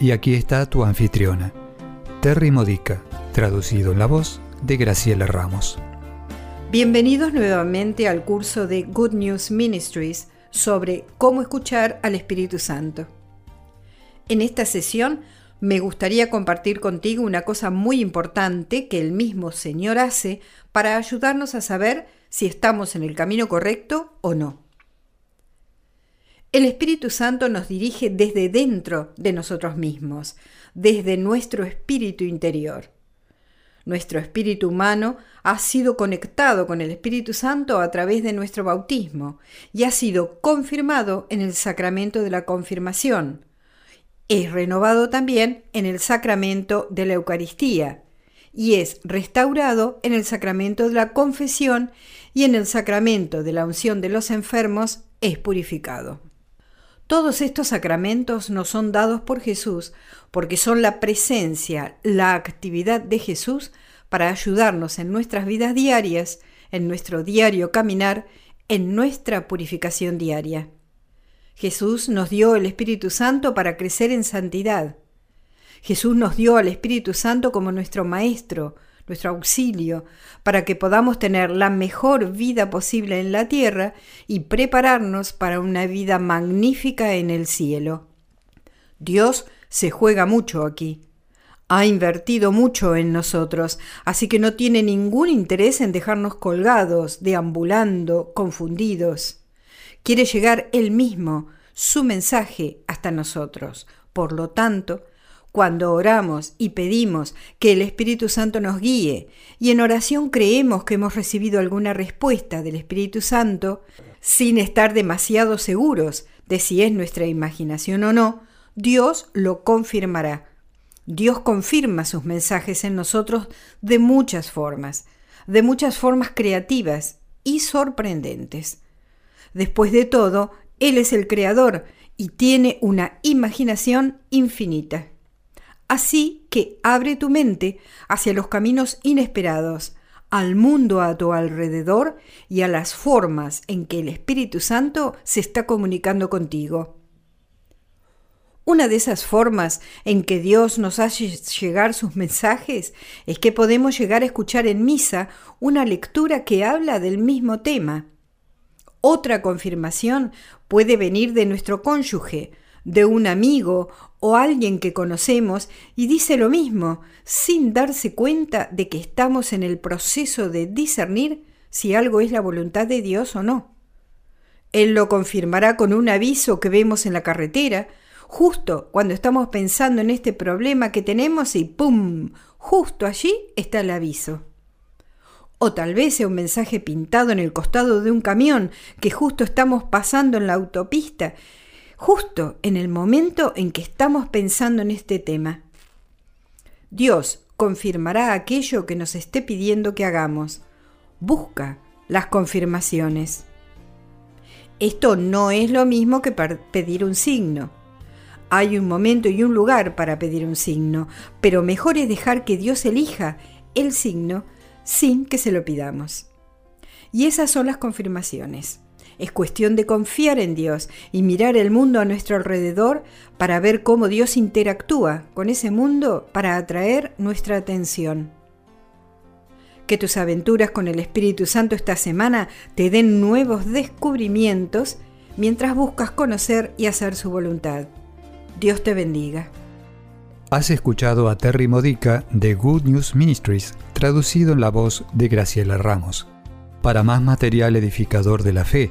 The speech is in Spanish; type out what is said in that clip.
Y aquí está tu anfitriona, Terry Modica, traducido en la voz de Graciela Ramos. Bienvenidos nuevamente al curso de Good News Ministries sobre cómo escuchar al Espíritu Santo. En esta sesión me gustaría compartir contigo una cosa muy importante que el mismo Señor hace para ayudarnos a saber si estamos en el camino correcto o no. El Espíritu Santo nos dirige desde dentro de nosotros mismos, desde nuestro espíritu interior. Nuestro espíritu humano ha sido conectado con el Espíritu Santo a través de nuestro bautismo y ha sido confirmado en el sacramento de la confirmación. Es renovado también en el sacramento de la Eucaristía y es restaurado en el sacramento de la confesión y en el sacramento de la unción de los enfermos es purificado. Todos estos sacramentos nos son dados por Jesús porque son la presencia, la actividad de Jesús para ayudarnos en nuestras vidas diarias, en nuestro diario caminar, en nuestra purificación diaria. Jesús nos dio el Espíritu Santo para crecer en santidad. Jesús nos dio al Espíritu Santo como nuestro Maestro, nuestro auxilio, para que podamos tener la mejor vida posible en la tierra y prepararnos para una vida magnífica en el cielo. Dios se juega mucho aquí. Ha invertido mucho en nosotros, así que no tiene ningún interés en dejarnos colgados, deambulando, confundidos. Quiere llegar Él mismo, su mensaje, hasta nosotros. Por lo tanto, cuando oramos y pedimos que el Espíritu Santo nos guíe y en oración creemos que hemos recibido alguna respuesta del Espíritu Santo, sin estar demasiado seguros de si es nuestra imaginación o no, Dios lo confirmará. Dios confirma sus mensajes en nosotros de muchas formas, de muchas formas creativas y sorprendentes. Después de todo, Él es el Creador y tiene una imaginación infinita. Así que abre tu mente hacia los caminos inesperados, al mundo a tu alrededor y a las formas en que el Espíritu Santo se está comunicando contigo. Una de esas formas en que Dios nos hace llegar sus mensajes es que podemos llegar a escuchar en misa una lectura que habla del mismo tema. Otra confirmación puede venir de nuestro cónyuge, de un amigo o alguien que conocemos y dice lo mismo, sin darse cuenta de que estamos en el proceso de discernir si algo es la voluntad de Dios o no. Él lo confirmará con un aviso que vemos en la carretera, justo cuando estamos pensando en este problema que tenemos y ¡pum! Justo allí está el aviso. O tal vez sea un mensaje pintado en el costado de un camión que justo estamos pasando en la autopista justo en el momento en que estamos pensando en este tema. Dios confirmará aquello que nos esté pidiendo que hagamos. Busca las confirmaciones. Esto no es lo mismo que pedir un signo. Hay un momento y un lugar para pedir un signo, pero mejor es dejar que Dios elija el signo sin que se lo pidamos. Y esas son las confirmaciones. Es cuestión de confiar en Dios y mirar el mundo a nuestro alrededor para ver cómo Dios interactúa con ese mundo para atraer nuestra atención. Que tus aventuras con el Espíritu Santo esta semana te den nuevos descubrimientos mientras buscas conocer y hacer su voluntad. Dios te bendiga. Has escuchado a Terry Modica de Good News Ministries, traducido en la voz de Graciela Ramos. Para más material edificador de la fe,